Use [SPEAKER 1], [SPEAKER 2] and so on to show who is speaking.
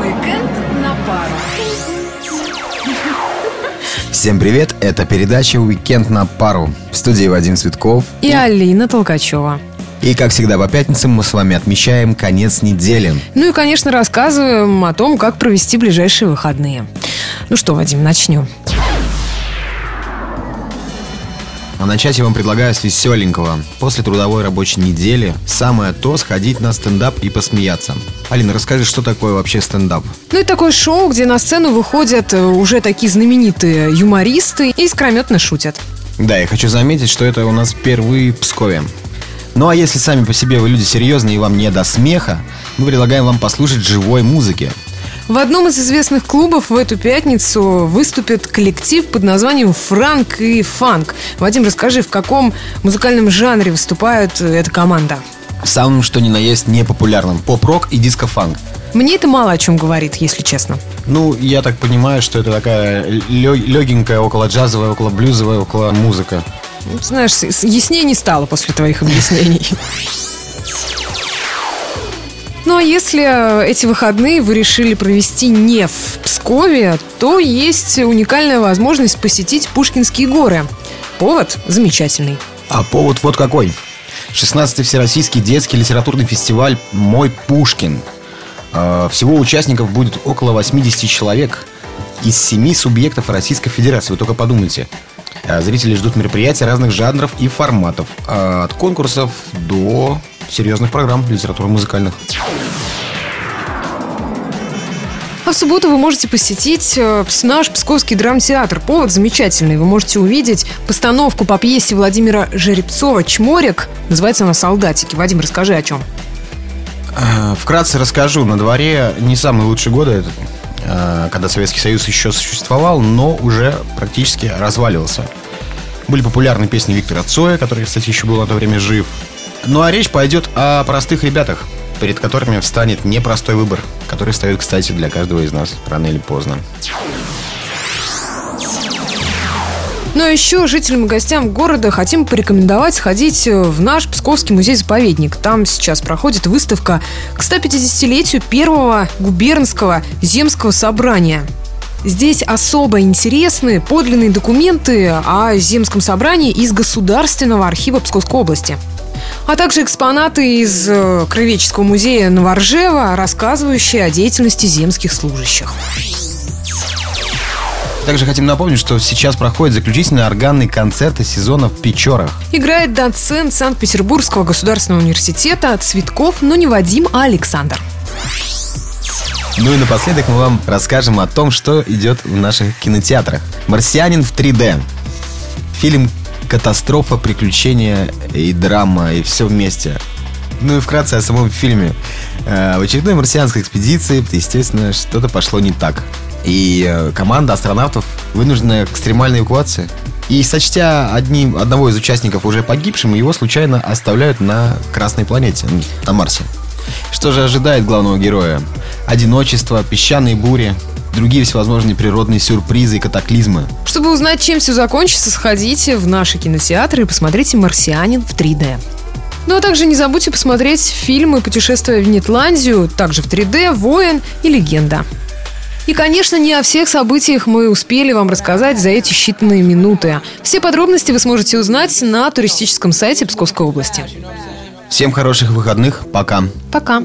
[SPEAKER 1] Уикенд на пару.
[SPEAKER 2] Всем привет, это передача «Уикенд на пару». В студии Вадим Цветков.
[SPEAKER 3] И Алина Толкачева.
[SPEAKER 2] И, как всегда, по пятницам мы с вами отмечаем конец недели.
[SPEAKER 3] Ну и, конечно, рассказываем о том, как провести ближайшие выходные. Ну что, Вадим, начнем.
[SPEAKER 2] А начать я вам предлагаю с веселенького. После трудовой рабочей недели самое то сходить на стендап и посмеяться. Алина, расскажи, что такое вообще стендап?
[SPEAKER 3] Ну и такое шоу, где на сцену выходят э, уже такие знаменитые юмористы и искрометно шутят.
[SPEAKER 2] Да, я хочу заметить, что это у нас впервые в Пскове. Ну а если сами по себе вы люди серьезные и вам не до смеха, мы предлагаем вам послушать живой музыки.
[SPEAKER 3] В одном из известных клубов в эту пятницу выступит коллектив под названием «Франк и фанк». Вадим, расскажи, в каком музыкальном жанре выступает э, эта команда?
[SPEAKER 2] В самом что ни на есть непопулярном. Поп-рок и диско-фанк.
[SPEAKER 3] Мне это мало о чем говорит, если честно.
[SPEAKER 2] Ну, я так понимаю, что это такая легенькая, около джазовая, около блюзовая, около музыка.
[SPEAKER 3] Знаешь, яснее не стало после твоих объяснений. Ну а если эти выходные вы решили провести не в Пскове, то есть уникальная возможность посетить Пушкинские горы. Повод замечательный.
[SPEAKER 2] А повод вот какой. 16-й Всероссийский детский литературный фестиваль «Мой Пушкин». А, всего участников будет около 80 человек из семи субъектов Российской Федерации. Вы только подумайте. А, зрители ждут мероприятий разных жанров и форматов. А, от конкурсов до серьезных программ литературно-музыкальных.
[SPEAKER 3] А в субботу вы можете посетить э, наш Псковский драмтеатр. Повод замечательный. Вы можете увидеть постановку по пьесе Владимира Жеребцова «Чморик». Называется она «Солдатики». Вадим, расскажи о чем.
[SPEAKER 2] Э, вкратце расскажу. На дворе не самые лучшие годы, э, когда Советский Союз еще существовал, но уже практически разваливался. Были популярны песни Виктора Цоя, который, кстати, еще был на то время жив. Ну а речь пойдет о простых ребятах, перед которыми встанет непростой выбор, который встает, кстати, для каждого из нас рано или поздно.
[SPEAKER 3] Ну а еще жителям и гостям города хотим порекомендовать сходить в наш Псковский музей-заповедник. Там сейчас проходит выставка к 150-летию первого губернского земского собрания. Здесь особо интересны подлинные документы о земском собрании из Государственного архива Псковской области а также экспонаты из э, Краеведческого музея Новоржева, рассказывающие о деятельности земских служащих.
[SPEAKER 2] Также хотим напомнить, что сейчас проходит заключительный органный концерт сезона в Печорах.
[SPEAKER 3] Играет доцент Санкт-Петербургского государственного университета Цветков, но не Вадим, а Александр.
[SPEAKER 2] Ну и напоследок мы вам расскажем о том, что идет в наших кинотеатрах. «Марсианин в 3D». Фильм катастрофа, приключения и драма, и все вместе. Ну и вкратце о самом фильме. Э, в очередной марсианской экспедиции, естественно, что-то пошло не так. И э, команда астронавтов вынуждена к экстремальной эвакуации. И сочтя одним, одного из участников уже погибшим, его случайно оставляют на Красной планете, на Марсе. Что же ожидает главного героя? Одиночество, песчаные бури, другие всевозможные природные сюрпризы и катаклизмы.
[SPEAKER 3] Чтобы узнать, чем все закончится, сходите в наши кинотеатры и посмотрите «Марсианин» в 3D. Ну а также не забудьте посмотреть фильмы «Путешествие в Нетландию», также в 3D, «Воин» и «Легенда». И, конечно, не о всех событиях мы успели вам рассказать за эти считанные минуты. Все подробности вы сможете узнать на туристическом сайте Псковской области.
[SPEAKER 2] Всем хороших выходных. Пока.
[SPEAKER 3] Пока.